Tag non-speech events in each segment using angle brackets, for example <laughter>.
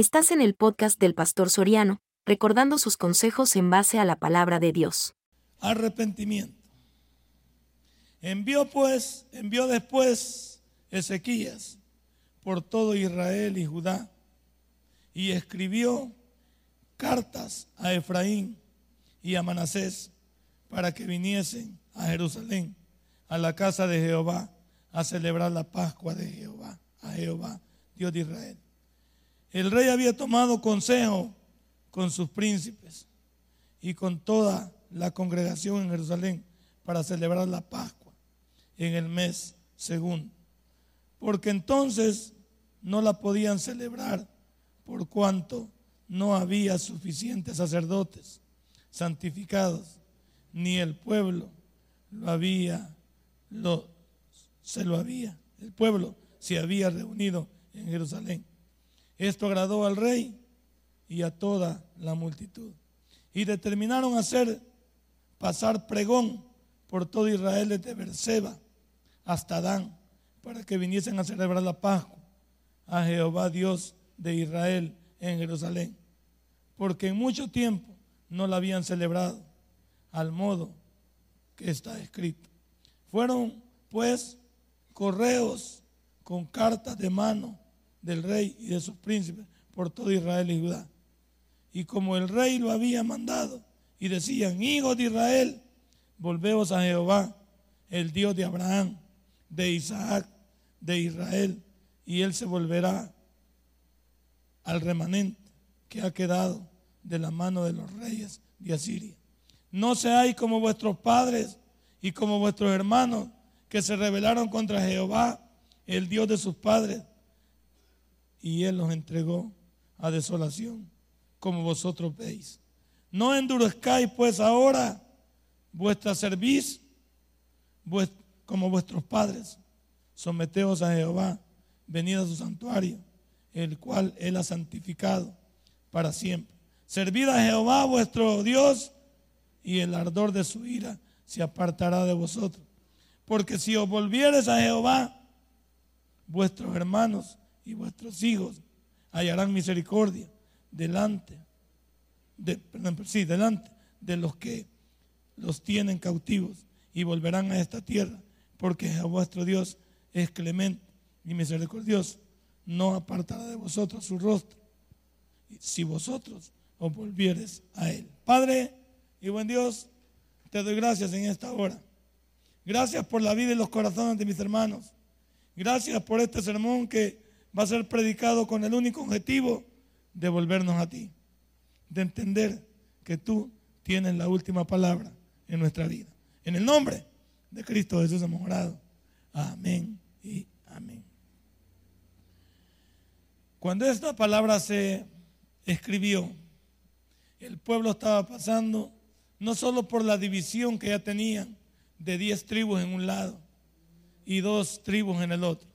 Estás en el podcast del Pastor Soriano, recordando sus consejos en base a la palabra de Dios. Arrepentimiento. Envió pues, envió después Ezequías por todo Israel y Judá y escribió cartas a Efraín y a Manasés para que viniesen a Jerusalén, a la casa de Jehová, a celebrar la Pascua de Jehová, a Jehová, Dios de Israel. El rey había tomado consejo con sus príncipes y con toda la congregación en Jerusalén para celebrar la Pascua en el mes segundo. Porque entonces no la podían celebrar por cuanto no había suficientes sacerdotes santificados, ni el pueblo lo había, se lo había, el pueblo se había reunido en Jerusalén. Esto agradó al rey y a toda la multitud. Y determinaron hacer pasar pregón por todo Israel desde Berseba hasta Dan, para que viniesen a celebrar la Pascua a Jehová Dios de Israel en Jerusalén, porque en mucho tiempo no la habían celebrado al modo que está escrito. Fueron pues correos con cartas de mano del rey y de sus príncipes por todo Israel y Judá. Y como el rey lo había mandado, y decían, hijos de Israel, volveos a Jehová, el Dios de Abraham, de Isaac, de Israel, y él se volverá al remanente que ha quedado de la mano de los reyes de Asiria. No seáis como vuestros padres y como vuestros hermanos que se rebelaron contra Jehová, el Dios de sus padres, y él los entregó a desolación, como vosotros veis. No endurezcáis pues ahora vuestra cerviz como vuestros padres. Someteos a Jehová, venid a su santuario, el cual él ha santificado para siempre. Servid a Jehová vuestro Dios y el ardor de su ira se apartará de vosotros. Porque si os volvieres a Jehová, vuestros hermanos y vuestros hijos hallarán misericordia delante de, sí, delante de los que los tienen cautivos y volverán a esta tierra, porque a vuestro Dios es clemente y misericordioso, no apartará de vosotros su rostro, si vosotros os volvieres a Él. Padre y buen Dios, te doy gracias en esta hora. Gracias por la vida y los corazones de mis hermanos. Gracias por este sermón que va a ser predicado con el único objetivo de volvernos a ti, de entender que tú tienes la última palabra en nuestra vida. En el nombre de Cristo Jesús hemos orado. Amén y amén. Cuando esta palabra se escribió, el pueblo estaba pasando no solo por la división que ya tenían de diez tribus en un lado y dos tribus en el otro,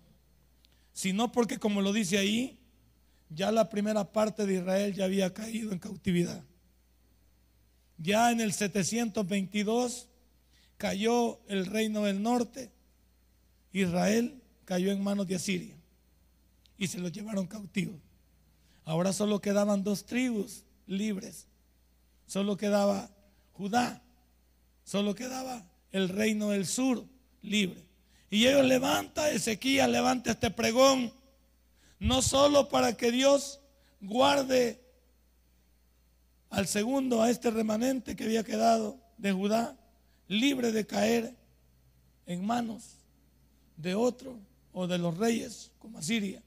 sino porque, como lo dice ahí, ya la primera parte de Israel ya había caído en cautividad. Ya en el 722 cayó el reino del norte, Israel cayó en manos de Asiria y se lo llevaron cautivos. Ahora solo quedaban dos tribus libres, solo quedaba Judá, solo quedaba el reino del sur libre. Y ellos levanta, Ezequiel levanta este pregón, no solo para que Dios guarde al segundo, a este remanente que había quedado de Judá, libre de caer en manos de otro o de los reyes como Asiria,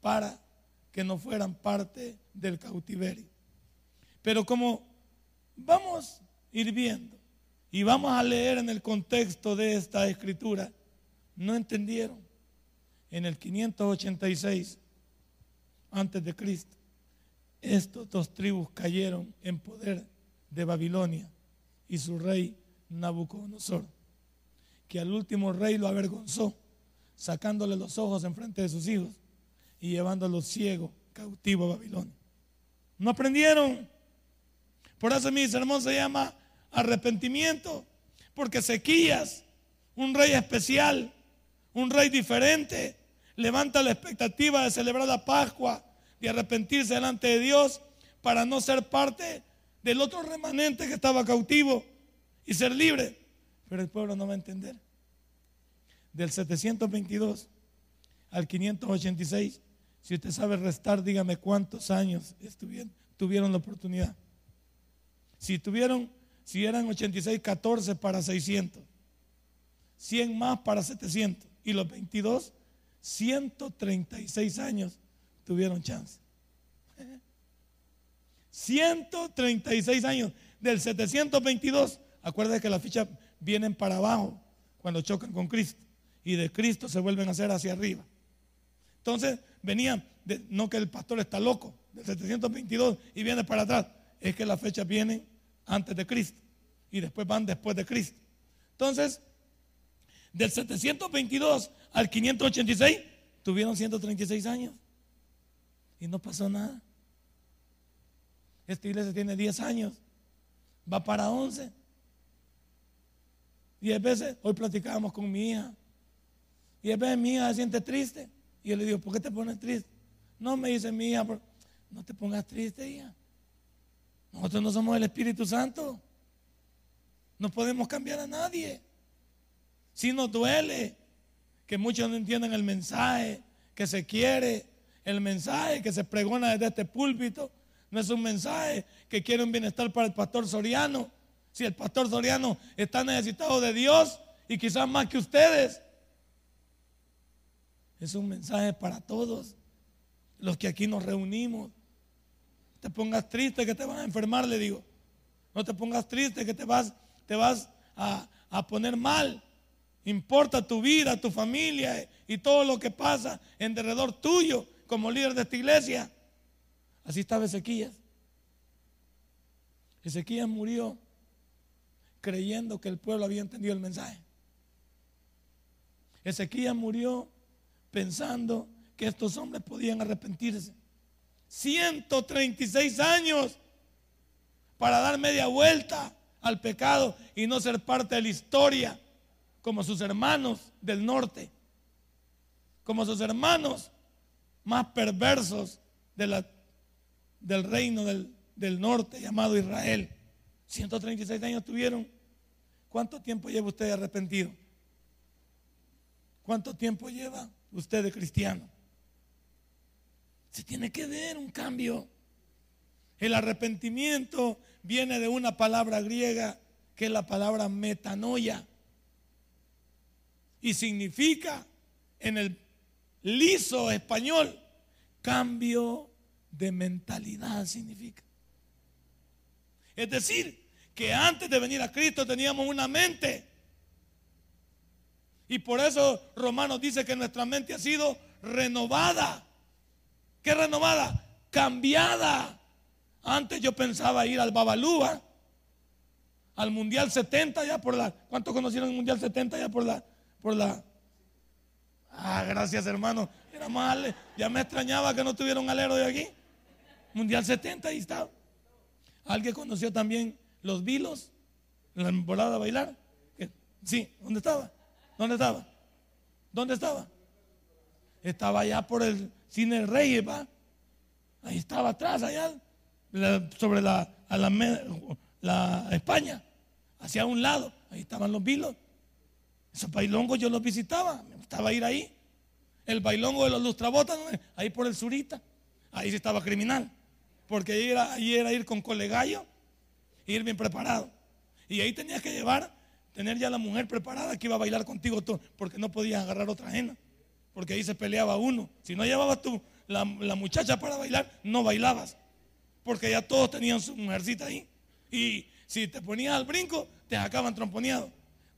para que no fueran parte del cautiverio. Pero como vamos a ir viendo y vamos a leer en el contexto de esta escritura, no entendieron. En el 586 antes de Cristo, estos dos tribus cayeron en poder de Babilonia y su rey Nabucodonosor, que al último rey lo avergonzó, sacándole los ojos en frente de sus hijos y llevándolos ciegos cautivo a Babilonia. No aprendieron. Por eso mi sermón se llama arrepentimiento, porque Sequías, un rey especial, un rey diferente, levanta la expectativa de celebrar la Pascua, de arrepentirse delante de Dios para no ser parte del otro remanente que estaba cautivo y ser libre. Pero el pueblo no va a entender. Del 722 al 586, si usted sabe restar, dígame cuántos años estuvieron, tuvieron la oportunidad. Si tuvieron, si eran 86, 14 para 600, 100 más para 700 y los 22, 136 años tuvieron chance. 136 años del 722. Acuérdate que las fichas vienen para abajo cuando chocan con Cristo y de Cristo se vuelven a hacer hacia arriba. Entonces venían, no que el pastor está loco, del 722 y viene para atrás, es que las fechas vienen antes de Cristo y después van después de Cristo. Entonces, del 722 al 586 tuvieron 136 años y no pasó nada. Esta iglesia tiene 10 años, va para 11. Y a veces, hoy platicábamos con mi hija, y a veces mi hija se siente triste. Y yo le digo, ¿por qué te pones triste? No, me dice mi hija, no te pongas triste, hija. Nosotros no somos el Espíritu Santo. No podemos cambiar a nadie. Si nos duele que muchos no entiendan el mensaje que se quiere, el mensaje que se pregona desde este púlpito, no es un mensaje que quiere un bienestar para el pastor Soriano. Si el pastor Soriano está necesitado de Dios y quizás más que ustedes, es un mensaje para todos los que aquí nos reunimos. Te pongas triste que te van a enfermar, le digo. No te pongas triste que te vas, te vas a, a poner mal. Importa tu vida, tu familia y todo lo que pasa en derredor tuyo como líder de esta iglesia. Así estaba Ezequías. Ezequías murió creyendo que el pueblo había entendido el mensaje. Ezequías murió pensando que estos hombres podían arrepentirse. 136 años para dar media vuelta al pecado y no ser parte de la historia como sus hermanos del norte, como sus hermanos más perversos del reino del, del norte llamado Israel. 136 años tuvieron. ¿Cuánto tiempo lleva usted arrepentido? ¿Cuánto tiempo lleva usted de cristiano? Se tiene que ver un cambio. El arrepentimiento viene de una palabra griega que es la palabra metanoia. Y significa en el liso español cambio de mentalidad significa. Es decir, que antes de venir a Cristo teníamos una mente. Y por eso Romanos dice que nuestra mente ha sido renovada. ¿Qué renovada? Cambiada. Antes yo pensaba ir al Babalúa, al Mundial 70 ya por la... ¿Cuántos conocieron el Mundial 70 ya por la... Por la ah, gracias hermano. Era mal. Ya me extrañaba que no tuviera un alero de aquí. Mundial 70 ahí estaba. ¿Alguien conoció también los vilos la temporada de bailar? Sí, ¿dónde estaba? ¿Dónde estaba? ¿Dónde estaba? Estaba allá por el cine Rey, ¿va? Ahí estaba atrás, allá, sobre la, la, España, hacia un lado. Ahí estaban los vilos. Esos bailongos yo los visitaba, me gustaba ir ahí. El bailongo de los lustrabotas, ahí por el surita. Ahí sí estaba criminal. Porque ahí era, ahí era ir con colegallo ir bien preparado. Y ahí tenías que llevar, tener ya la mujer preparada que iba a bailar contigo, porque no podías agarrar otra ajena. Porque ahí se peleaba uno. Si no llevabas tú la, muchacha para bailar, no bailabas. Porque ya todos tenían su mujercita ahí. Y si te ponías al brinco, te acaban tromponeado.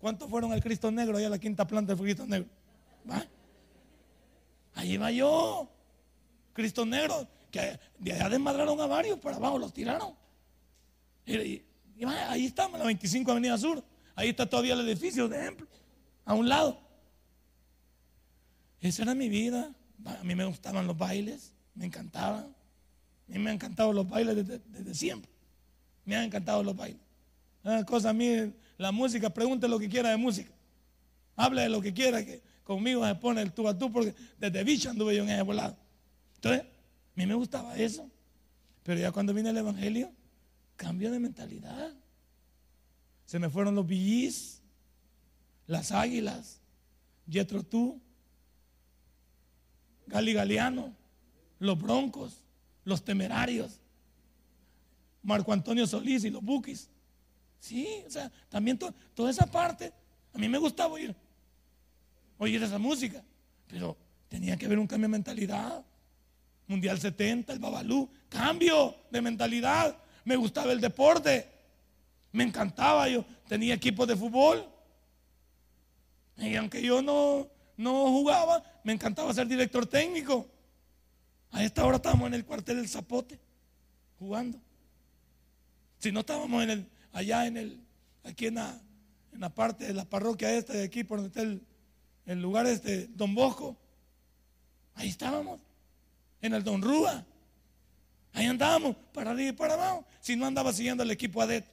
¿Cuántos fueron al Cristo Negro, allá a la quinta planta del Cristo Negro? ¿Va? Ahí va yo. Cristo Negro que de allá desmadraron a varios, para abajo los tiraron. Y, ahí estamos, la 25 Avenida Sur. Ahí está todavía el edificio, de ejemplo, a un lado. Esa era mi vida. A mí me gustaban los bailes, me encantaban. A mí me han encantado los bailes desde, siempre. Me han encantado los bailes. Una cosa a mí, la música, pregunte lo que quiera de música. Hable de lo que quiera, que conmigo se pone el tú a tú, porque desde bicho anduve yo en ese volado. Entonces, mí me gustaba eso. Pero ya cuando viene el Evangelio, cambio de mentalidad. Se me fueron los billys, las águilas, Yetro tú, Gali Galeano, los broncos, los temerarios, Marco Antonio Solís y los buquis. Sí, o sea, también toda esa parte, a mí me gustaba oír, oír esa música, pero tenía que haber un cambio de mentalidad. Mundial 70, el Babalú, cambio de mentalidad. Me gustaba el deporte, me encantaba, yo tenía equipos de fútbol. Y aunque yo no, no jugaba, me encantaba ser director técnico. A esta hora estábamos en el cuartel del Zapote, jugando. Si no estábamos en el, allá en el, aquí en la, en la parte de la parroquia esta de aquí, por donde está el, el lugar este, Don Bosco, ahí estábamos en el Don Rúa. Ahí andábamos, para arriba y para abajo. Si no andaba siguiendo el equipo ADET,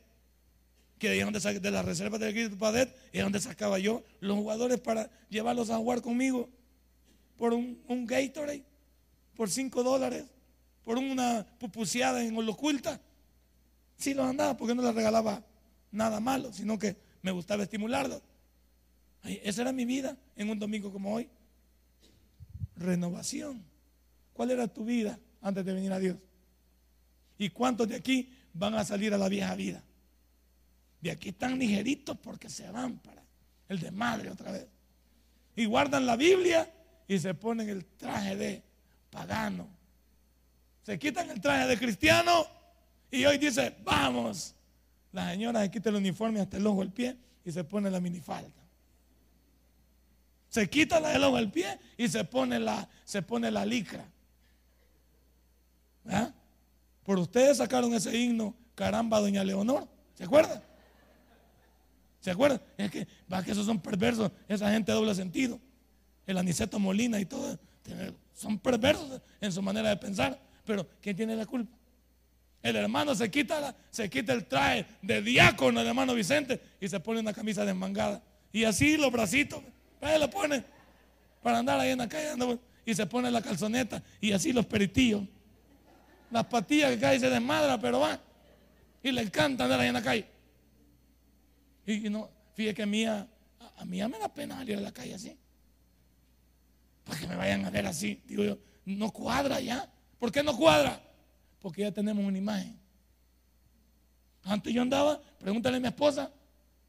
que de, donde, de las reservas del equipo ADET, es donde sacaba yo los jugadores para llevarlos a jugar conmigo por un, un Gatorade, por 5 dólares, por una pupuseada en Holoculta. Sí los andaba porque no les regalaba nada malo, sino que me gustaba estimularlos. esa era mi vida en un domingo como hoy. Renovación. ¿Cuál era tu vida antes de venir a Dios? ¿Y cuántos de aquí van a salir a la vieja vida? De aquí están ligeritos porque se van para el de madre otra vez. Y guardan la Biblia y se ponen el traje de pagano. Se quitan el traje de cristiano y hoy dice, vamos. La señora se quita el uniforme hasta el ojo del pie y se pone la minifalda. Se quita la del ojo del pie y se pone la, se pone la licra. ¿Ah? Por ustedes sacaron ese himno, caramba, doña Leonor. ¿Se acuerdan? ¿Se acuerdan? Es que, va que esos son perversos, esa gente de doble sentido. El Aniceto Molina y todo, son perversos en su manera de pensar. Pero, ¿quién tiene la culpa? El hermano se quita, se quita el traje de diácono, el hermano Vicente, y se pone una camisa desmangada. Y así los bracitos, ahí lo pone para andar ahí en la calle, y se pone la calzoneta, y así los peritillos las patillas que cae se desmadra, pero va. Y le encanta andar ahí en la calle. Y, no, fíjate que a mí, a, mí me da pena salir a la calle así. Para que me vayan a ver así. Digo yo, no cuadra ya. ¿Por qué no cuadra? Porque ya tenemos una imagen. Antes yo andaba, pregúntale a mi esposa,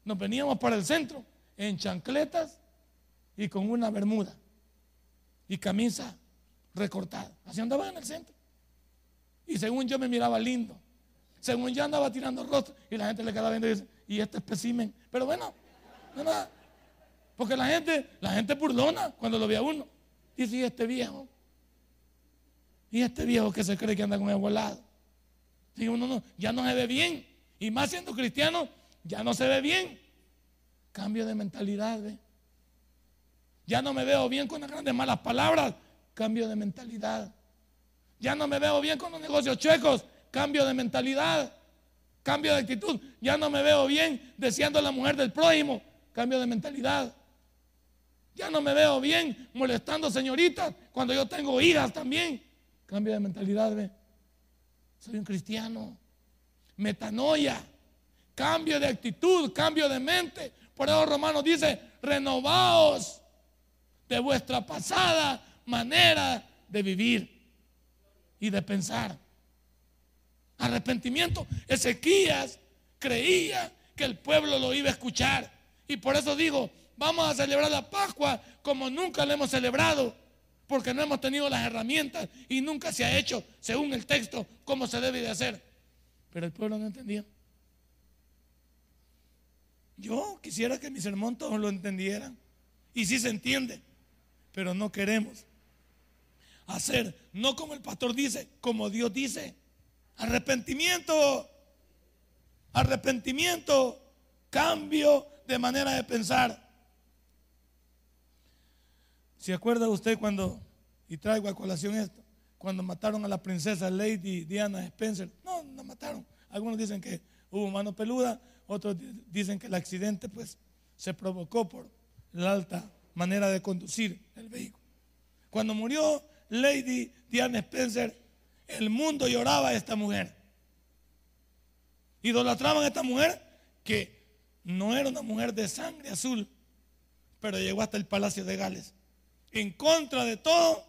nos veníamos para el centro en chancletas y con una bermuda y camisa recortada. Así andaba en el centro. Y según yo me miraba lindo. Según yo andaba tirando rostro y la gente le quedaba viendo y dice, y este espécimen. Pero bueno, no nada. Porque la gente, la gente burlona cuando lo ve a uno. Dice, y este viejo. Y este viejo que se cree que anda con el volado. Dice uno no, ya no se ve bien. Y más siendo cristiano, ya no se ve bien. Cambio de mentalidad. Ya no me veo bien con las grandes malas palabras. Cambio de mentalidad. Ya no me veo bien con los negocios chuecos. Cambio de mentalidad. Cambio de actitud. Ya no me veo bien deseando a la mujer del prójimo. Cambio de mentalidad. Ya no me veo bien molestando señoritas cuando yo tengo hijas también. Cambio de mentalidad. Soy un cristiano. Metanoia. Cambio de actitud, cambio de mente. Por eso Romanos dice, renovaos de vuestra pasada manera de vivir y de pensar. Arrepentimiento. Ezequías creía que el pueblo lo iba a escuchar. Y por eso digo, vamos a celebrar la Pascua como nunca la hemos celebrado. Porque no hemos tenido las herramientas y nunca se ha hecho, según el texto, como se debe de hacer. Pero el pueblo no entendía. Yo quisiera que mi sermón todos lo entendieran. Y sí se entiende, pero no queremos hacer, no como el pastor dice, como Dios dice. Arrepentimiento, arrepentimiento, cambio de manera de pensar. ¿Se acuerda usted cuando, y traigo a colación esto, cuando mataron a la princesa Lady Diana Spencer? No, no mataron. Algunos dicen que hubo mano peluda, otros dicen que el accidente pues se provocó por la alta manera de conducir el vehículo. Cuando murió Lady Diana Spencer, el mundo lloraba a esta mujer. Idolatraban a esta mujer que no era una mujer de sangre azul, pero llegó hasta el palacio de Gales. En contra de todo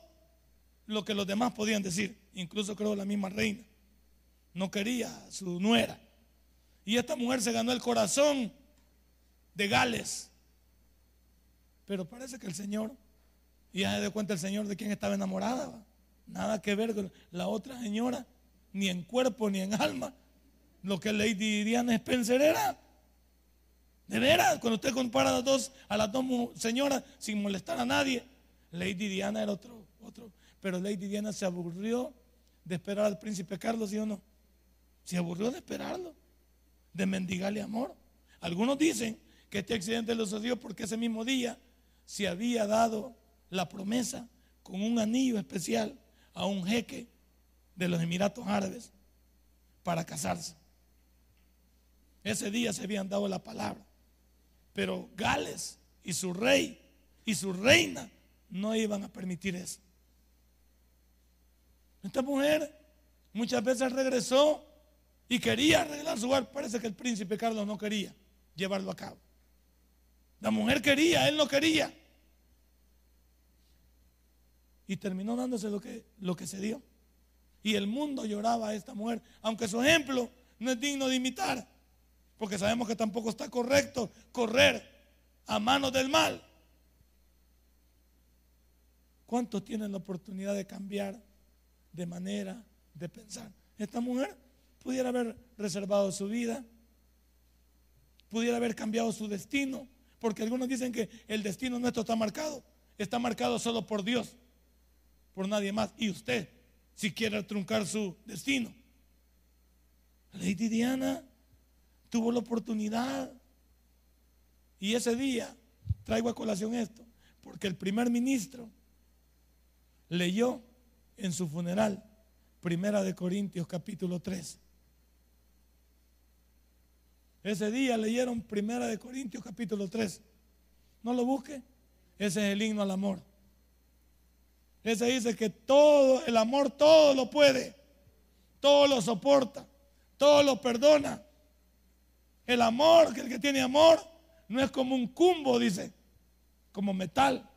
lo que los demás podían decir, incluso creo la misma reina. No quería a su nuera. Y esta mujer se ganó el corazón de Gales. Pero parece que el Señor, y ya se dio cuenta el Señor de quién estaba enamorada. Nada que ver con la otra señora, ni en cuerpo ni en alma. Lo que Lady Diana Spencer era. De veras, cuando usted compara las dos, a las dos señoras sin molestar a nadie, Lady Diana era otro, otro. Pero Lady Diana se aburrió de esperar al príncipe Carlos, ¿sí o no? Se aburrió de esperarlo, de mendigarle amor. Algunos dicen que este accidente lo sucedió porque ese mismo día se había dado la promesa con un anillo especial a un jeque de los Emiratos Árabes para casarse. Ese día se habían dado la palabra. Pero Gales y su rey y su reina no iban a permitir eso. Esta mujer muchas veces regresó y quería arreglar su hogar. Parece que el príncipe Carlos no quería llevarlo a cabo. La mujer quería, él no quería. Y terminó dándose lo que, lo que se dio. Y el mundo lloraba a esta mujer, aunque su ejemplo no es digno de imitar, porque sabemos que tampoco está correcto correr a manos del mal. ¿Cuántos tienen la oportunidad de cambiar de manera de pensar? Esta mujer pudiera haber reservado su vida, pudiera haber cambiado su destino, porque algunos dicen que el destino nuestro está marcado, está marcado solo por Dios, por nadie más, y usted, si quiere truncar su destino. Lady Diana tuvo la oportunidad, y ese día traigo a colación esto, porque el primer ministro leyó en su funeral Primera de Corintios capítulo 3. Ese día leyeron Primera de Corintios capítulo 3. No lo busque. Ese es el himno al amor. Ese dice que todo, el amor todo lo puede, todo lo soporta, todo lo perdona. El amor, que el que tiene amor, no es como un cumbo, dice, como metal,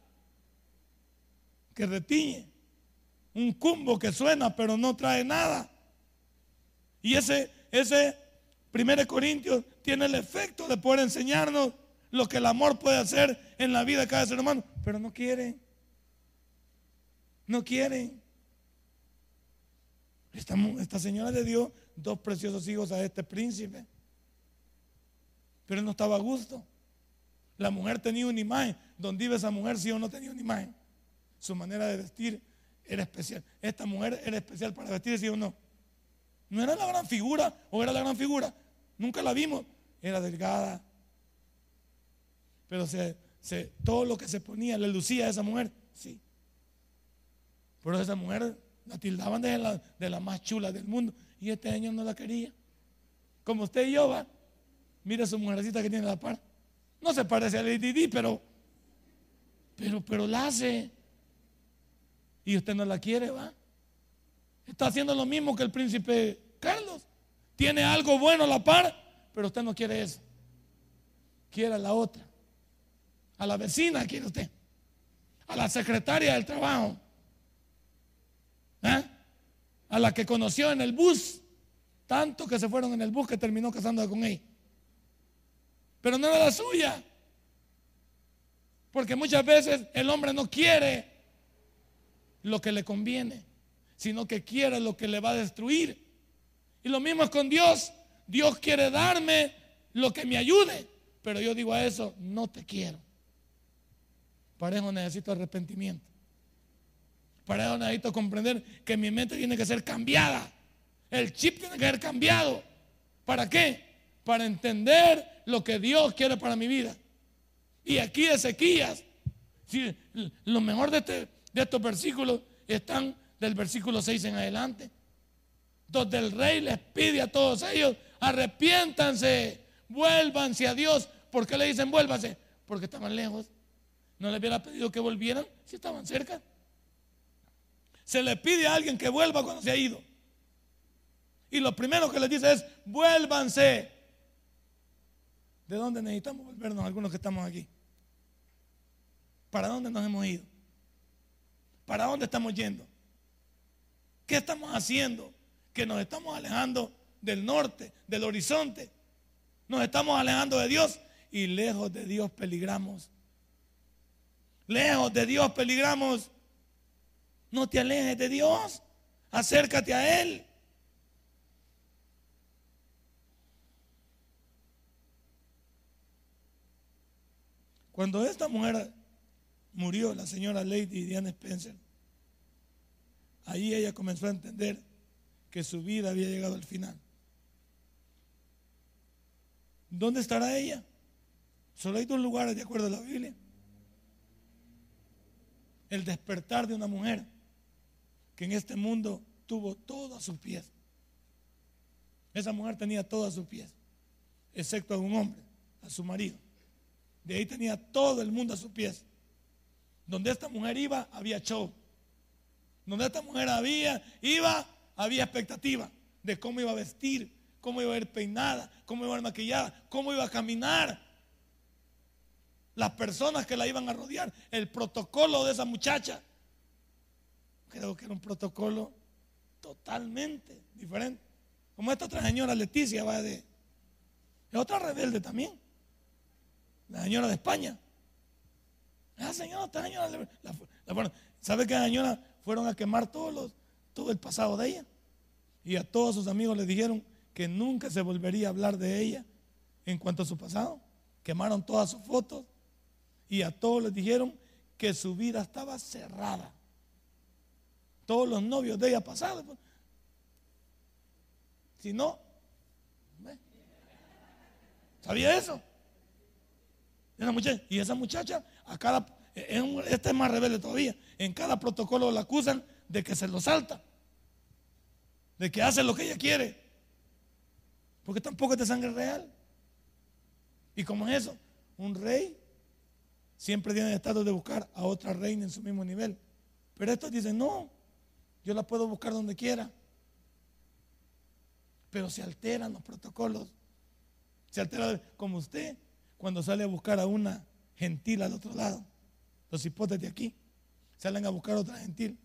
que retiñe. Un cumbo que suena pero no trae nada. Y ese, ese 1 Corintios tiene el efecto de poder enseñarnos lo que el amor puede hacer en la vida de cada ser humano, pero no quieren. No quieren. Esta, esta señora le dio dos preciosos hijos a este príncipe, pero él no estaba a gusto. La mujer tenía una imagen. Donde iba esa mujer, si o no tenía una imagen. Su manera de vestir era especial. Esta mujer era especial para vestir, sí o no. No era la gran figura o era la gran figura, Nunca la vimos. Era delgada. Pero se, todo lo que se ponía le lucía a esa mujer. Sí. Pero esa mujer la tildaban de la, de la más chula del mundo. Y este año no la quería. Como usted y yo, va. Mira su mujercita que tiene la par. No se parece a Lady Di, pero, pero, pero la hace. Y usted no la quiere, va. Está haciendo lo mismo que el príncipe Carlos tiene algo bueno a la par, pero usted no quiere eso. Quiere a la otra. A la vecina quiere usted. A la secretaria del trabajo. ¿Eh? A la que conoció en el bus. Tanto que se fueron en el bus que terminó casando con ella. Pero no era la suya. Porque muchas veces el hombre no quiere lo que le conviene, sino que quiere lo que le va a destruir. Y lo mismo es con Dios. Dios quiere darme lo que me ayude. Pero yo digo a eso, no te quiero. Para eso necesito arrepentimiento. Para eso necesito comprender que mi mente tiene que ser cambiada. El chip tiene que ser cambiado. ¿Para qué? Para entender lo que Dios quiere para mi vida. Y aquí Ezequías, si, lo mejor de, este, de estos versículos están del versículo 6 en adelante donde el rey les pide a todos ellos, arrepiéntanse, vuélvanse a Dios. ¿Por qué le dicen vuélvanse? Porque estaban lejos. No les hubiera pedido que volvieran si estaban cerca. Se le pide a alguien que vuelva cuando se ha ido. Y lo primero que les dice es, vuélvanse. ¿De dónde necesitamos volvernos algunos que estamos aquí? ¿Para dónde nos hemos ido? ¿Para dónde estamos yendo? ¿Qué estamos haciendo? Que nos estamos alejando del norte, del horizonte. Nos estamos alejando de Dios y lejos de Dios peligramos. Lejos de Dios peligramos. No te alejes de Dios. Acércate a Él. Cuando esta mujer murió, la señora Lady Diane Spencer, ahí ella comenzó a entender que su vida había llegado al final. ¿Dónde estará ella? Solo hay dos lugares de acuerdo a la Biblia. El despertar de una mujer que en este mundo tuvo todo a sus pies. Esa mujer tenía todo a sus pies, excepto a un hombre, a su marido. De ahí tenía todo el mundo a sus pies. Donde esta mujer iba, había show. Donde esta mujer había, iba, había expectativa de cómo iba a vestir, cómo iba a ir peinada, cómo iba a ir maquillada, cómo iba a caminar. Las personas que la iban a rodear, el protocolo de esa muchacha. Creo que era un protocolo totalmente diferente. Como esta otra señora Leticia, va de. Es otra rebelde también la señora de España. La señora, esta señora, ¿sabe qué señora fueron a quemar todos los, todo el pasado de ella? Y a todos sus amigos le dijeron que nunca se volvería a hablar de ella en cuanto a su pasado. Quemaron todas sus fotos y a todos les dijeron que su vida estaba cerrada. Todos los novios de ella pasados. Pues. Si no, ¿sabía eso? y esa muchacha, a cada, esta es más rebelde todavía. En cada protocolo la acusan de que se lo salta, de que hace lo que ella quiere, porque tampoco es de sangre real. ¿Y cómo es eso? Un rey siempre tiene el estado de buscar a otra reina en su mismo nivel. Pero estos dicen, no, yo la puedo buscar donde quiera. Pero se alteran los protocolos. Se altera como usted cuando sale a buscar a una gentil al otro lado. Los hipotes de aquí salen a buscar a otra gentil.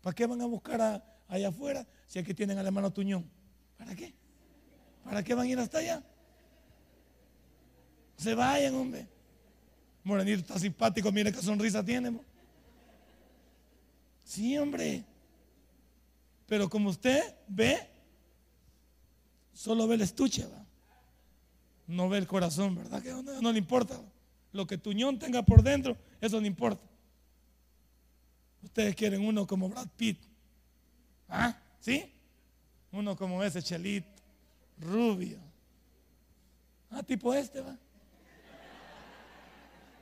¿Para qué van a buscar allá afuera si aquí tienen al hermano Tuñón? ¿Para qué? ¿Para qué van a ir hasta allá? Se vayan, hombre. Morenito está simpático, mire qué sonrisa tiene. Sí, hombre. Pero como usted ve, solo ve el estuche, ¿va? no ve el corazón, ¿verdad? Que no, le importa. Lo que Tuñón tenga por dentro, eso no importa. Ustedes quieren uno como Brad Pitt. ¿Ah? ¿Sí? Uno como ese Chelito, rubio. Ah, tipo este, va.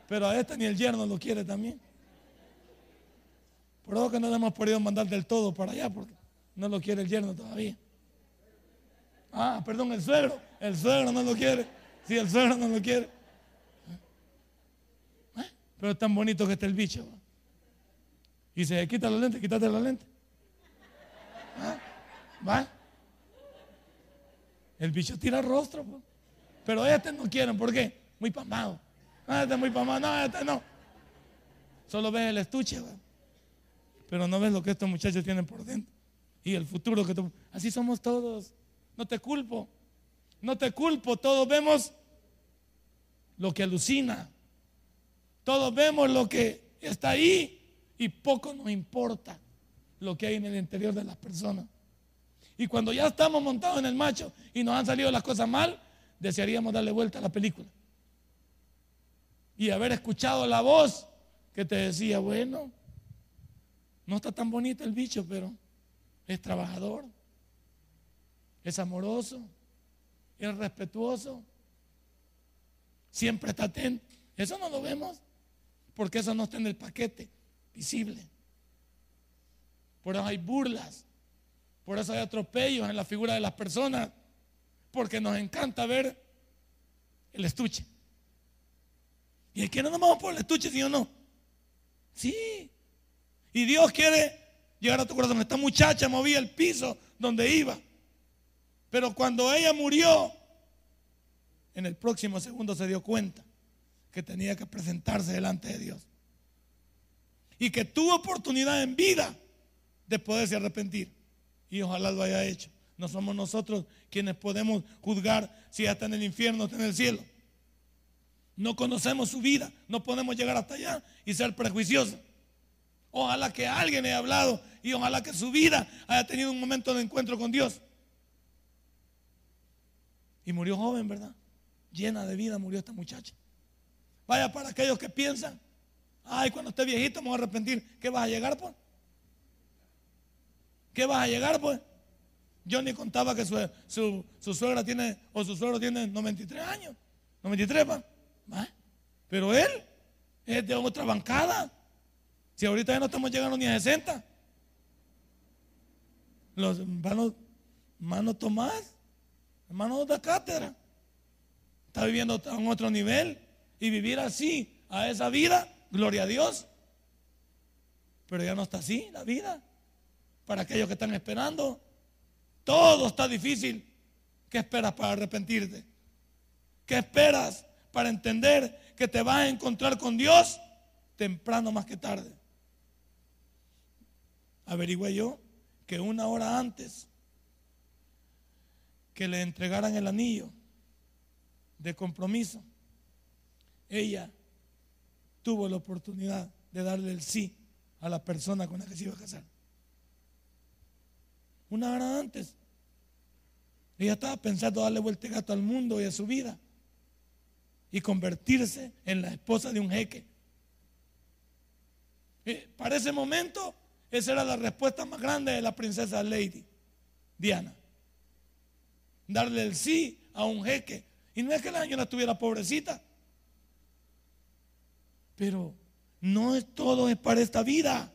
Pero a este ni el yerno lo quiere también. Por eso que no le hemos podido mandar del todo para allá, porque no lo quiere el yerno todavía. Ah, perdón, el suegro. El suegro no lo quiere. Si el suegro no lo quiere. Pero es tan bonito que está el bicho. Y se quita la lente, quítate la lente. ¿Ah? ¿Va? El bicho tira el rostro. Pero este no quieren, ¿por qué? Muy pamado. Ah, este es muy pamado. No, este no. Solo ves el estuche. Pero no ves lo que estos muchachos tienen por dentro. Y el futuro que tú. Así somos todos. No te culpo. No te culpo. Todos vemos lo que alucina. Todos vemos lo que está ahí y poco nos importa lo que hay en el interior de las personas. Y cuando ya estamos montados en el macho y nos han salido las cosas mal, desearíamos darle vuelta a la película. Y haber escuchado la voz que te decía, bueno, no está tan bonito el bicho, pero es trabajador es amoroso, es respetuoso, siempre está atento. Eso no lo vemos porque eso no está en el paquete visible. Por eso hay burlas, por eso hay atropellos en la figura de las personas, porque nos encanta ver el estuche. Y es que no nos vamos por el estuche, ¿sí o no? Sí. Y Dios quiere llegar a tu corazón. Esta muchacha movía el piso donde iba. Pero cuando ella murió, en el próximo segundo se dio cuenta que tenía que presentarse delante de Dios. Y que tuvo oportunidad en vida de poderse arrepentir. Y ojalá lo haya hecho. No somos nosotros quienes podemos juzgar si ya está en el infierno o está en el cielo. No conocemos su vida, no podemos llegar hasta allá y ser prejuiciosos. Ojalá que alguien haya hablado y ojalá que su vida haya tenido un momento de encuentro con Dios. Y murió joven, ¿verdad? Llena de vida murió esta muchacha. Vaya para aquellos que piensan, ay, cuando esté viejito me voy a arrepentir. ¿Qué vas a llegar, pues? ¿Qué vas a llegar, pues? Yo ni contaba que su, suegra tiene, o su suegro tiene 93 años. 93, ¿va? Pero él es de otra bancada. Si ahorita ya no estamos llegando ni a 60. Los hermanos, hermano Tomás, hermano de cátedra, está viviendo a un otro nivel. Y vivir así, a esa vida, gloria a Dios. Pero ya no está así la vida. Para aquellos que están esperando, todo está difícil. ¿Qué esperas para arrepentirte? ¿Qué esperas para entender que te vas a encontrar con Dios temprano más que tarde. Averigüé yo que una hora antes que le entregaran el anillo de compromiso, ella tuvo la oportunidad de darle el sí a la persona con la que se iba a casar. Una hora antes. Ella estaba pensando darle vuelta gato al mundo y a su vida y convertirse en la esposa de un jeque. Eh, para ese momento, esa era la respuesta más grande de la princesa Lady Diana. Darle el sí a un jeque. Y no es que la señora estuviera pobrecita, pero no es todo es para esta vida.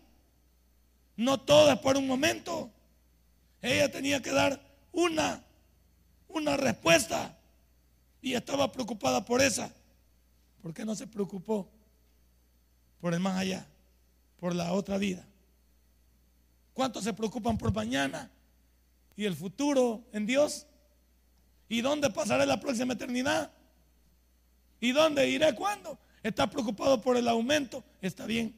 No todo es para un momento. Ella tenía que dar una, una respuesta y estaba preocupada por esa. ¿Por qué no se preocupó por el más allá, por la otra vida? ¿Cuántos se preocupan por mañana y el futuro en Dios? ¿Y dónde pasaré la próxima eternidad? ¿Y dónde iré cuándo? ¿Está preocupado por el aumento? Está bien.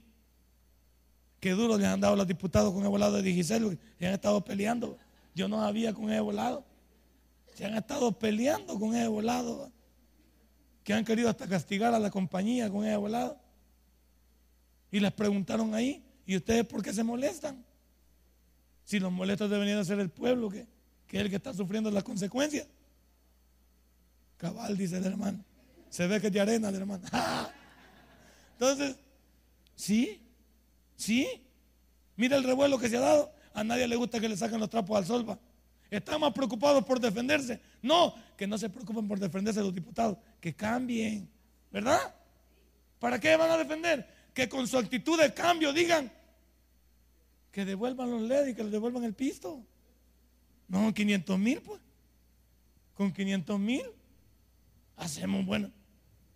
Qué duro les han dado los diputados con el volado de Giselo. Se han estado peleando. Yo no había con el volado. Se han estado peleando con ese volado. Que han querido hasta castigar a la compañía con ese volado. Y les preguntaron ahí, ¿y ustedes por qué se molestan? Si los molestos deberían de ser el pueblo, que, que es el que está sufriendo las consecuencias. Cabal, dice el hermano. Se ve que es de arena el hermano. <laughs> Entonces, sí, sí. Mira el revuelo que se ha dado. A nadie le gusta que le saquen los trapos al sol. Están más preocupados por defenderse. No, que no se preocupen por defenderse los diputados, que cambien, ¿verdad? ¿Para qué van a defender? Que con su actitud de cambio digan que devuelvan los LED y que les devuelvan el pisto. No, 500 mil, pues. Con 500 mil hacemos, bueno,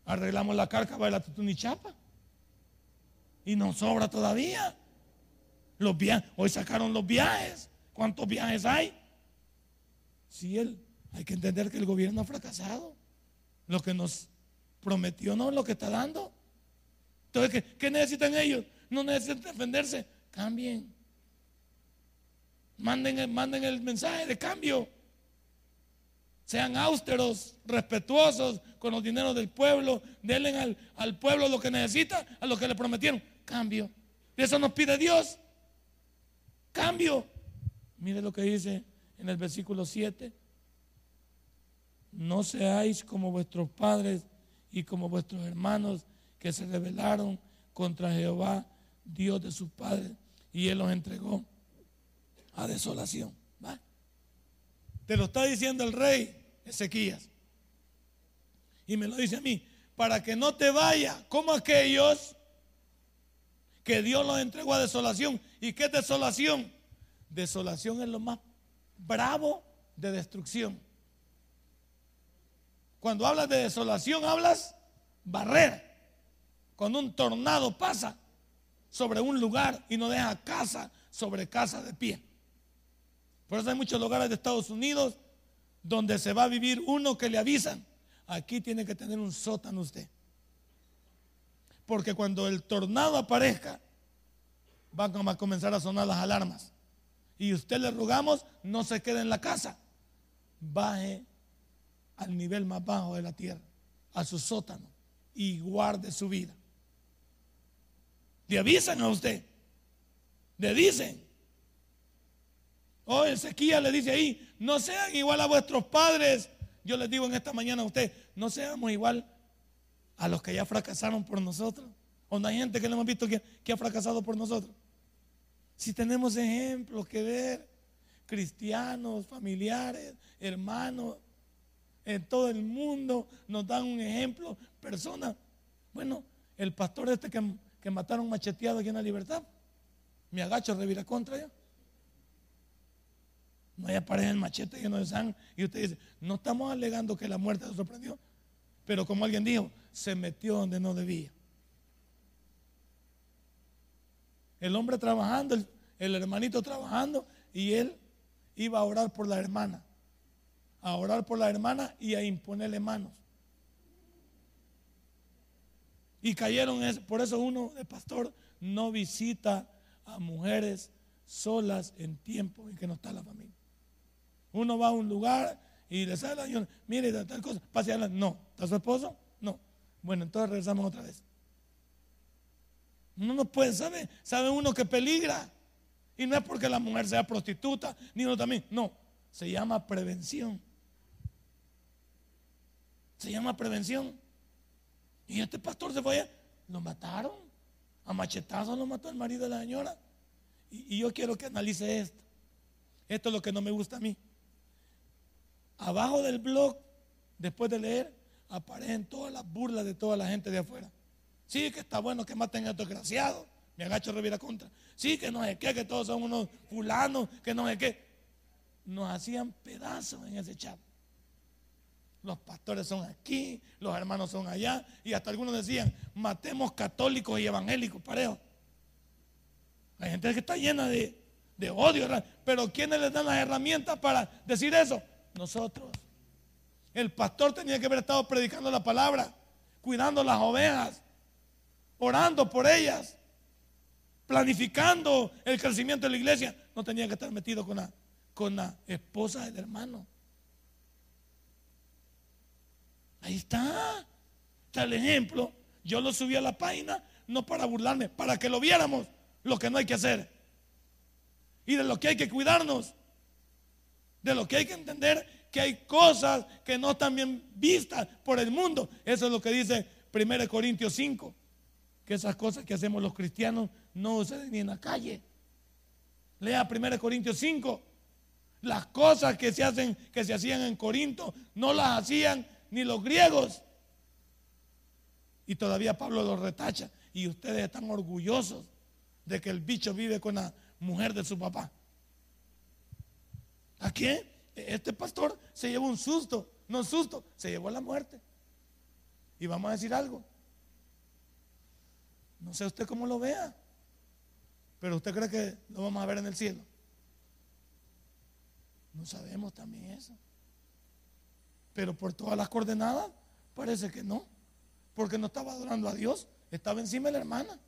arreglamos la cárcava de la Tutunichapa. Y nos sobra todavía. Los viajes, hoy sacaron los viajes. ¿Cuántos viajes hay? Si él, hay que entender que el gobierno ha fracasado. Lo que nos prometió no lo que está dando. Entonces, ¿qué, necesitan ellos? No necesitan defenderse. Cambien. Manden, manden el mensaje de cambio. Sean austeros, respetuosos con los dineros del pueblo. Denle al, al pueblo lo que necesita, a lo que le prometieron. Cambio. Y eso nos pide Dios. Cambio. Mire lo que dice en el versículo 7. No seáis como vuestros padres y como vuestros hermanos que se rebelaron contra Jehová, Dios de sus padres, y él los entregó a desolación. Te lo está diciendo el rey Ezequías. Y me lo dice a mí, para que no te vaya como aquellos que Dios los entregó a desolación. ¿Y qué es desolación? Desolación es lo más bravo de destrucción. Cuando hablas de desolación, hablas barrera. Cuando un tornado pasa sobre un lugar y no deja casa sobre casa de pie. Por eso hay muchos lugares de Estados Unidos donde se va a vivir uno que le avisan, aquí tiene que tener un sótano usted. Porque cuando el tornado aparezca, van a comenzar a sonar las alarmas. Y usted le rogamos, no se quede en la casa. Baje al nivel más bajo de la tierra, a su sótano, y guarde su vida. Le avisan a usted. Le dicen. Oh, sequía le dice ahí, no sean igual a vuestros padres. Yo les digo en esta mañana a usted, no seamos igual a los que ya fracasaron por nosotros. O no hay gente que le hemos visto que, ha fracasado por nosotros. Si tenemos ejemplos que ver, cristianos, familiares, hermanos, en todo el mundo nos dan un ejemplo, personas. Bueno, el pastor este que, que mataron macheteado aquí en la libertad, me agacho, revira contra yo. No hay aparece el machete lleno de sangre. Y usted dice, no estamos alegando que la muerte se sorprendió. Pero como alguien dijo, se metió donde no debía. El hombre trabajando, el, hermanito trabajando, y él iba a orar por la hermana. A orar por la hermana y a imponerle manos. Y cayeron, por eso uno de pastor no visita a mujeres solas en tiempo en que no está la familia. Uno va a un lugar y le sale la mire, tal cosa, pase a No, ¿está su esposo? No. Bueno, entonces regresamos otra vez. No puede saber, sabe uno que peligra. Y no es porque la mujer sea prostituta, ni uno también. No, se llama prevención. Se llama prevención. Y este pastor se fue, lo mataron. A machetazos lo mató el marido de la señora. Y yo quiero que analice esto. Esto es lo que no me gusta a mí. Abajo del blog, después de leer, aparecen todas las burlas de toda la gente de afuera. Sí, que está bueno que maten a estos desgraciados. Me agacho revira contra. Sí, que no sé qué, que todos son unos fulanos, que no sé qué. Nos hacían pedazos en ese chat. Los pastores son aquí, los hermanos son allá. Y hasta algunos decían, matemos católicos y evangélicos, parejo. Hay gente que está llena de, de odio. Pero ¿quiénes les dan las herramientas para decir eso? Nosotros. El pastor tenía que haber estado predicando la palabra, cuidando las ovejas, orando por ellas, planificando el crecimiento de la iglesia. No tenía que estar metido con la, con la esposa del hermano. Ahí está. Está el ejemplo. Yo lo subí a la página no para burlarme, para que lo viéramos lo que no hay que hacer. Y de lo que hay que cuidarnos. De lo que hay que entender que hay cosas que no están bien vistas por el mundo. Eso es lo que dice 1 Corintios 5 que esas cosas que hacemos los cristianos no suceden ni en la calle. Lea 1 Corintios 5. Las cosas que se hacen, que se hacían en Corinto, no las hacían ni los griegos. Y todavía Pablo los retacha. Y ustedes están orgullosos de que el bicho vive con la mujer de su papá. ¿A quién? Este pastor se llevó un susto, no un susto, se llevó a la muerte. Y vamos a decir algo. No sé usted cómo lo vea, pero usted cree que lo vamos a ver en el cielo. No sabemos también eso. Pero por todas las coordenadas parece que no, porque no estaba adorando a Dios, estaba encima de la hermana.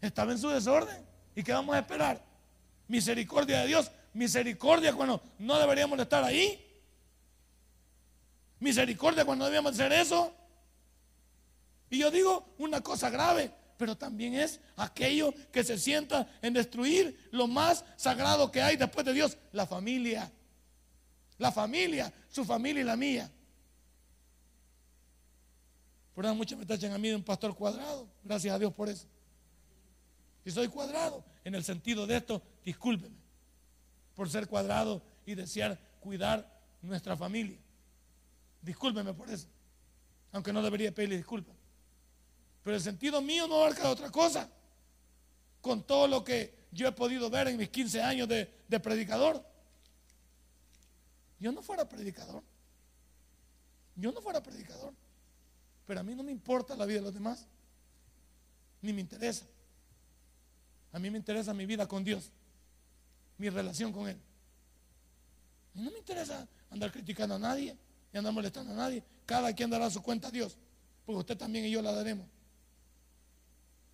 Estaba en su desorden. ¿Y qué vamos a esperar? Misericordia de Dios. Misericordia cuando no deberíamos estar ahí. Misericordia cuando debíamos hacer eso. Y yo digo una cosa grave, pero también es aquello que se sienta en destruir lo más sagrado que hay después de Dios, la familia. La familia, su familia y la mía. Por eso muchos me tachan a mí de un pastor cuadrado. Gracias a Dios por eso. Si soy cuadrado, en el sentido de esto, discúlpeme por ser cuadrado y desear cuidar nuestra familia. Discúlpeme por eso. Aunque no debería pedirle disculpas. Pero el sentido mío no abarca otra cosa. Con todo lo que yo he podido ver en mis 15 años de, de predicador. Yo no fuera predicador. Yo no fuera predicador. Pero a mí no me importa la vida de los demás. Ni me interesa. A mí me interesa mi vida con Dios. Mi relación con Él. No me interesa andar criticando a nadie y andar molestando a nadie. Cada quien dará su cuenta a Dios, porque usted también y yo la daremos.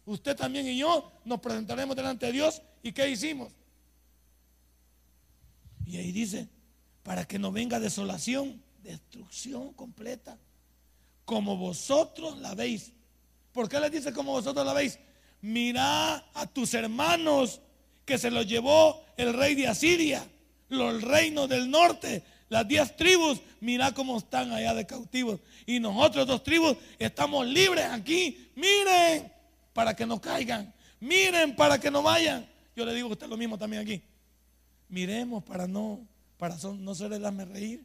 Usted también y yo nos presentaremos delante de Dios. ¿Y qué hicimos? Y ahí dice, para que no venga desolación, destrucción completa, como vosotros la veis. ¿Por qué les dice como vosotros la veis? Mirá a tus hermanos que se los llevó el rey de Asiria, los reinos del norte, las diez tribus, mirá cómo están allá de cautivos. Y nosotros dos tribus estamos libres aquí. Miren, para que no caigan. Miren, para que no vayan. Yo le digo a usted lo mismo también aquí. Miremos para no, para no ser el reír.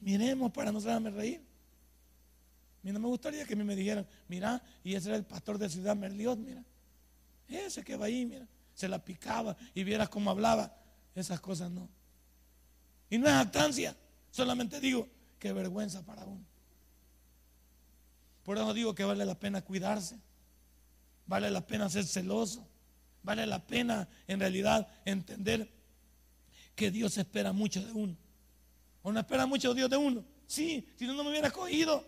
Miremos para no ser reír. A mí no me gustaría que me dijeran, mira, y ese era el pastor de Ciudad Merliot, mira. Ese que va ahí, mira. Se la picaba y vieras cómo hablaba. Esas cosas no. Y no es actancia. Solamente digo, qué vergüenza para uno. Por eso digo que vale la pena cuidarse. Vale la pena ser celoso. Vale la pena en realidad entender que Dios espera mucho de uno. ¿O no espera mucho Dios de uno? Sí, si no, no me hubiera cogido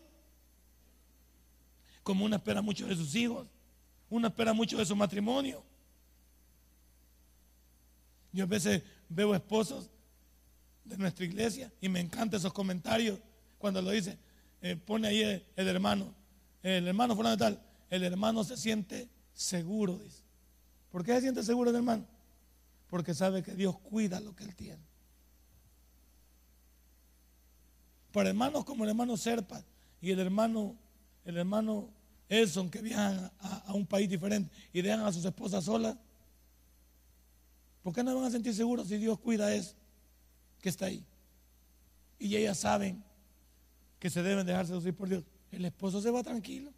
como una espera mucho de sus hijos, una espera mucho de su matrimonio. Yo a veces veo esposos de nuestra iglesia y me encantan esos comentarios cuando lo dice, eh, pone ahí el, hermano, el hermano fundamental, el hermano se siente seguro, dice. ¿Por qué se siente seguro el hermano? Porque sabe que Dios cuida lo que él tiene. Para hermanos como el hermano Serpa y el hermano, el hermano Elson que viajan a, un país diferente y dejan a sus esposas solas, ¿por qué no van a sentir seguros si Dios cuida eso que está ahí? Y ellas saben que se deben dejar seducir por Dios. El esposo se va tranquilo.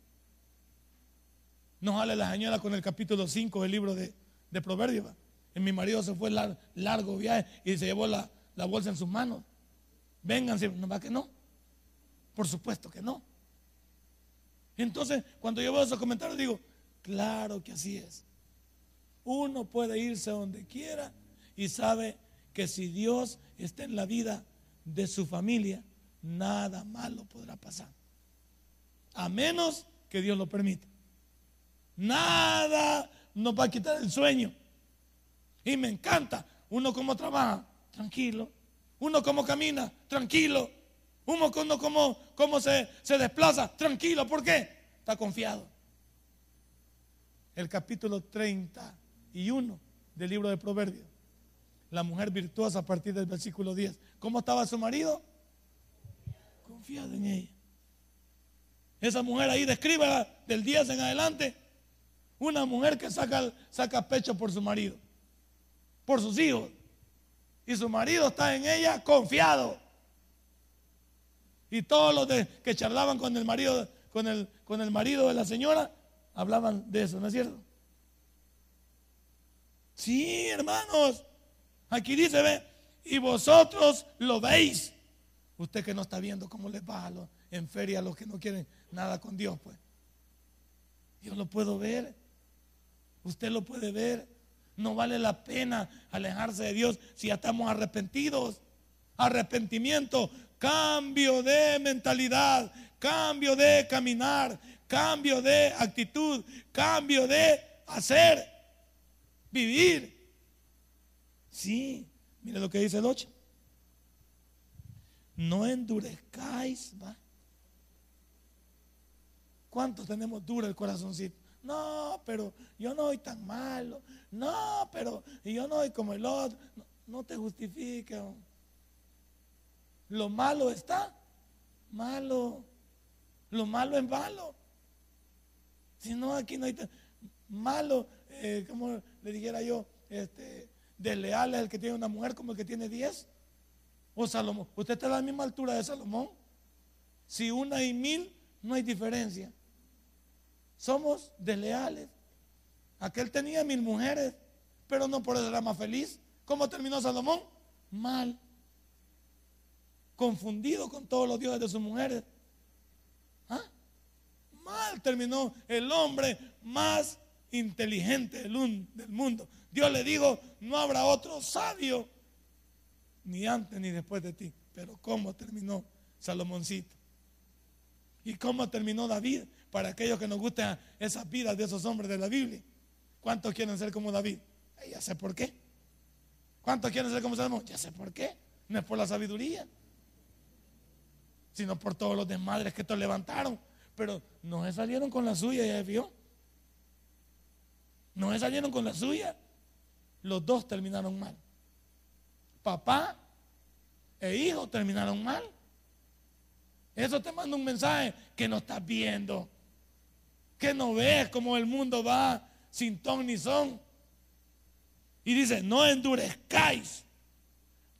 No jale la señora con el capítulo 5 del libro de, Proverbios. En mi marido se fue largo, largo viaje y se llevó la, la bolsa en sus manos. Vénganse, no va que no. Por supuesto que no. Entonces, cuando yo veo esos comentarios, digo, claro que así es. Uno puede irse a donde quiera y sabe que si Dios está en la vida de su familia, nada malo podrá pasar. A menos que Dios lo permita. Nada nos va a quitar el sueño. Y me encanta. Uno como trabaja, tranquilo. Uno como camina, tranquilo. Uno como, como se, se desplaza, tranquilo. ¿Por qué? Está confiado. El capítulo 31 del libro de Proverbios. La mujer virtuosa a partir del versículo 10. ¿Cómo estaba su marido? Confiado en ella. Esa mujer ahí describe del 10 en adelante. Una mujer que saca, saca pecho por su marido, por sus hijos. Y su marido está en ella confiado. Y todos los que charlaban con el marido, con el, con el marido de la señora, hablaban de eso, ¿no es cierto? Sí, hermanos. Aquí dice, ve, y vosotros lo veis. Usted que no está viendo cómo les va en feria a los que no quieren nada con Dios, pues. Yo lo puedo ver. Usted lo puede ver. No vale la pena alejarse de Dios si ya estamos arrepentidos. Arrepentimiento cambio de mentalidad, cambio de caminar, cambio de actitud, cambio de hacer, vivir. Sí, mire lo que dice el 8. No endurezcáis, ¿va? ¿Cuántos tenemos duro el corazoncito? No, pero yo no soy tan malo. No, pero yo no soy como el otro. No, te justifiques. Lo malo está malo. Lo malo es malo. Si no, aquí no hay malo, eh, como le dijera yo, este, desleal es el que tiene una mujer como el que tiene diez. O Salomón. Usted está a la misma altura de Salomón. Si una y mil, no hay diferencia. Somos desleales. Aquel tenía mil mujeres, pero no por eso era más feliz. ¿Cómo terminó Salomón? Mal confundido con todos los dioses de sus mujeres. ¿Ah? Mal terminó el hombre más inteligente del mundo. Dios le dijo, no habrá otro sabio ni antes ni después de ti. Pero ¿cómo terminó Salomoncito? ¿Y cómo terminó David? Para aquellos que nos gustan esas vidas de esos hombres de la Biblia. ¿Cuántos quieren ser como David? ya sé por qué. ¿Cuántos quieren ser como Salomón? Ya sé por qué. No es por la sabiduría, sino por todos los desmadres que estos levantaron. Pero no se salieron con la suya, ya vio. No se salieron con la suya. Los dos terminaron mal. Papá e hijo terminaron mal. Eso te manda un mensaje que no estás viendo. Que no ves cómo el mundo va sin ton ni son. Y dice, no endurezcáis,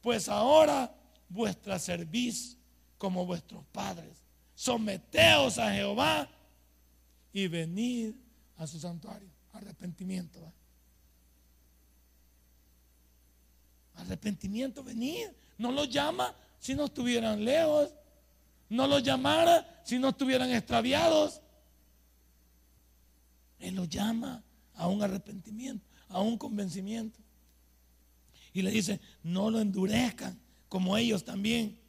pues ahora vuestra servís como vuestros padres. Someteos a Jehová y venid a su santuario. Arrepentimiento. Arrepentimiento, venid. No los llama si no estuvieran lejos. No los llamara si no estuvieran extraviados. Él los llama a un arrepentimiento, a un convencimiento. Y le dice, no lo endurezcan como ellos también,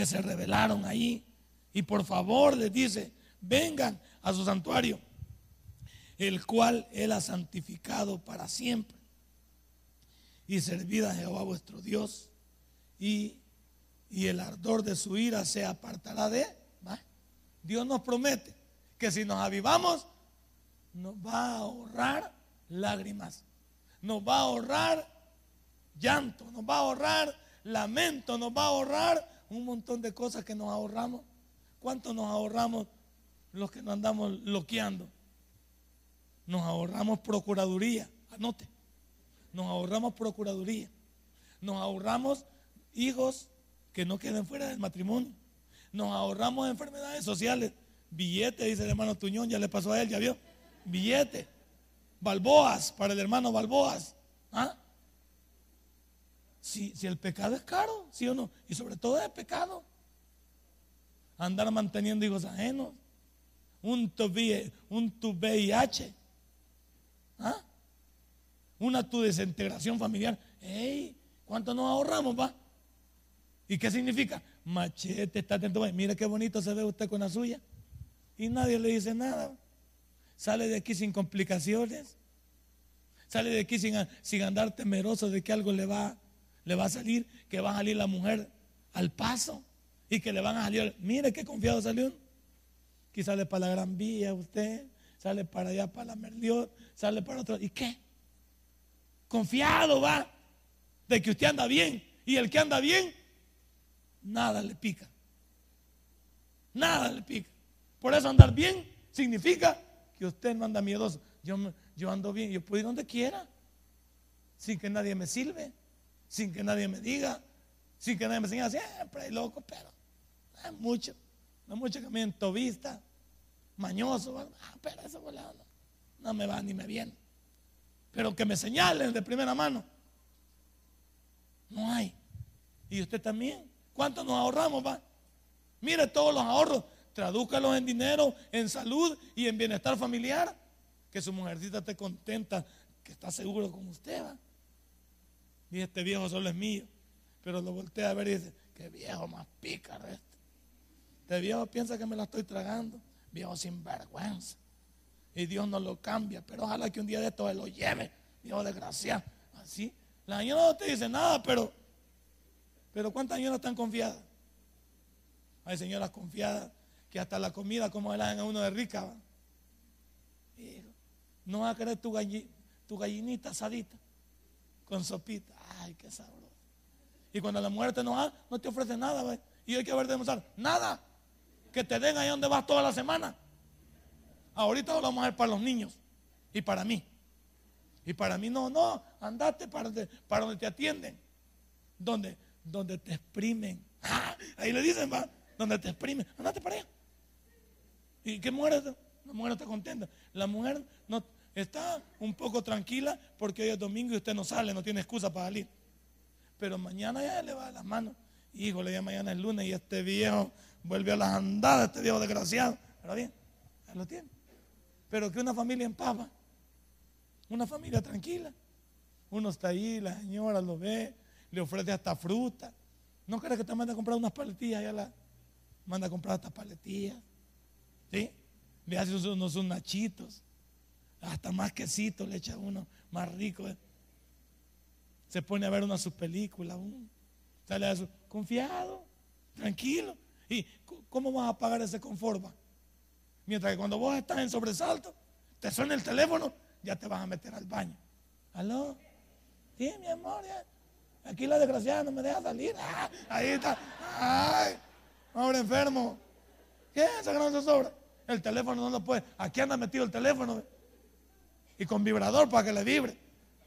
que se rebelaron ahí. Y por favor les dice, vengan a su santuario, el cual Él ha santificado para siempre. Y servid a Jehová vuestro Dios. Y, y el ardor de su ira se apartará de... Dios nos promete que si nos avivamos, nos va a ahorrar lágrimas, nos va a ahorrar llanto, nos va a ahorrar lamento, nos va a ahorrar un montón de cosas que nos ahorramos. ¿Cuánto nos ahorramos los que nos andamos loqueando? Nos ahorramos procuraduría, anote. Nos ahorramos procuraduría. Nos ahorramos hijos que no queden fuera del matrimonio. Nos ahorramos enfermedades sociales. Billete, dice el hermano Tuñón, ya le pasó a él, ya vio billete. Balboas, para el hermano Balboas. ¿Ah? Si, el pecado es caro, ¿sí o no? Y sobre todo es pecado. Andar manteniendo hijos ajenos. Un, un tu VIH. ¿Ah? Una tu desintegración familiar. ¡Ey! ¿Cuánto nos ahorramos, va? ¿Y qué significa? Machete, está atento. Mire qué bonito se ve usted con la suya. Y nadie le dice nada sale de aquí sin complicaciones, sale de aquí sin, sin andar temeroso de que algo le va, le va a salir, que va a salir la mujer al paso y que le van a salir, mire qué confiado salió. Aquí sale para la Gran Vía usted, sale para allá para la Merliot, sale para otro. ¿Y qué? Confiado va de que usted anda bien. Y el que anda bien, nada le pica. Nada le pica. Por eso andar bien significa que usted no anda miedoso. Yo, yo ando bien, yo puedo ir donde quiera, sin que nadie me sirve, sin que nadie me diga, sin que nadie me enseñe siempre hay loco, pero no hay mucho, no hay mucho que me vista, mañoso, ah, pero eso no, no me va ni me viene. Pero que me señalen de primera mano, no hay. Y usted también. ¿Cuánto nos ahorramos, va? Mire todos los ahorros tradúcalos en dinero, en salud y en bienestar familiar. Que su mujercita esté contenta, que está seguro con usted. ¿va? Y este viejo solo es mío. Pero lo voltea a ver y dice, qué viejo más pícaro este. Este viejo piensa que me la estoy tragando. Viejo sin vergüenza. Y Dios no lo cambia. Pero ojalá que un día de esto él lo lleve. Viejo desgraciado. Así. La señora no te dice nada, pero, pero ¿cuántas señoras están confiadas? Hay señoras confiadas que hasta la comida como la a uno de rica. no vas a querer tu, tu gallinita asadita con sopita. Ay, qué sabroso. Y cuando la mujer te enoja, no te ofrece nada. Y hay que ver demostrar nada. Que te den ahí donde vas toda la semana. Ahorita lo vamos a ver para los niños y para mí. Y para mí no, no, andate para, para donde te atienden. Donde, donde te exprimen. <laughs> Ah, ahí le dicen, va, donde te exprimen. Andate para allá. ¿Y qué mujer? La mujer está contenta. La mujer no está un poco tranquila porque hoy es domingo y usted no sale, no tiene excusa para salir. Pero mañana ya le va a las manos. Híjole, ya mañana es lunes y este viejo vuelve a las andadas, este viejo desgraciado. Pero bien, ya lo tiene. Pero que una familia en paz, una familia tranquila. Uno está ahí, la señora lo ve, le ofrece hasta fruta. ¿No crees que te manda a comprar unas paletillas? Ya la manda a comprar hasta paletillas. ¿Sí? Le hace unos, unos nachitos. Hasta más quesito le echa uno más rico. ¿eh? Se pone a ver una su película. Sale a su, confiado, tranquilo. ¿Y cómo vas a pagar ese confort? Mientras que cuando vos estás en sobresalto, te suena el teléfono, ya te vas a meter al baño. ¿Aló? Sí, mi amor, Aquí la desgraciada no me deja salir. Ah, ahí está. Ay, ahora enfermo. ¿Qué es esa gran sobra? El teléfono no lo puede. Aquí anda metido el teléfono. Y con vibrador para que le vibre.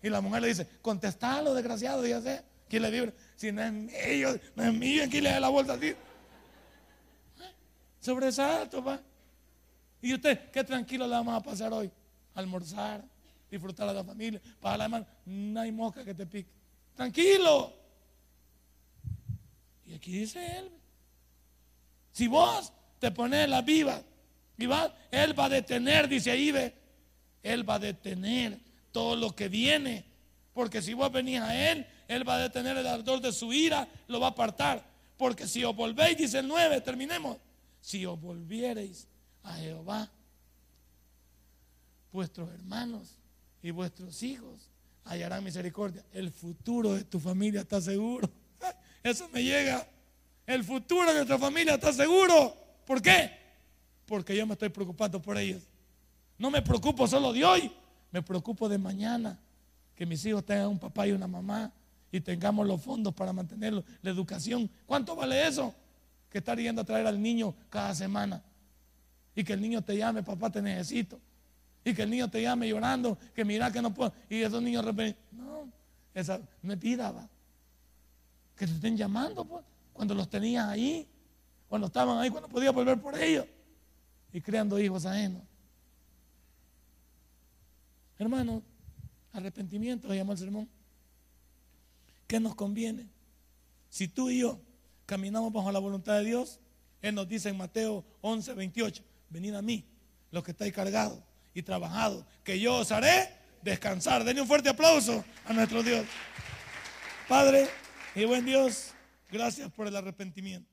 Y la mujer le dice, contestalo, desgraciado, ya sé. ¿Quién le vibre? Si no es mío, no es mío, aquí le da la vuelta así. Sobresalto, pa. ¿Y usted qué tranquilo le vamos a pasar hoy? Almorzar, disfrutar a la familia, para la mano. No hay mosca que te pique. Tranquilo. Y aquí dice él. Si vos te pones la viva, y va, él va a detener, dice ahí, ve. Él va a detener todo lo que viene. Porque si vos venís a él, él va a detener el ardor de su ira, lo va a apartar. Porque si os volvéis, dice el 9, terminemos. Si os volviereis a Jehová, vuestros hermanos y vuestros hijos hallarán misericordia. El futuro de tu familia está seguro. <laughs> Eso me llega. El futuro de nuestra familia está seguro. ¿Por qué? Porque yo me estoy preocupando por ellos. No me preocupo solo de hoy, me preocupo de mañana. Que mis hijos tengan un papá y una mamá y tengamos los fondos para mantenerlo. La educación. ¿Cuánto vale eso? Que estar yendo a traer al niño cada semana. Y que el niño te llame, papá, te necesito. Y que el niño te llame llorando, que mira que no puedo. Y esos niños de no, esa no es vida, va. Que te estén llamando, pues, cuando los tenías ahí, cuando estaban ahí, cuando podías volver por ellos. Y creando hijos ajenos. Hermano, arrepentimiento se llama el sermón. ¿Qué nos conviene? Si tú y yo caminamos bajo la voluntad de Dios, Él nos dice en Mateo 11, 28, venid a mí, los que estáis cargados y trabajado, que yo os haré descansar. Denle un fuerte aplauso a nuestro Dios. Padre y buen Dios, gracias por el arrepentimiento.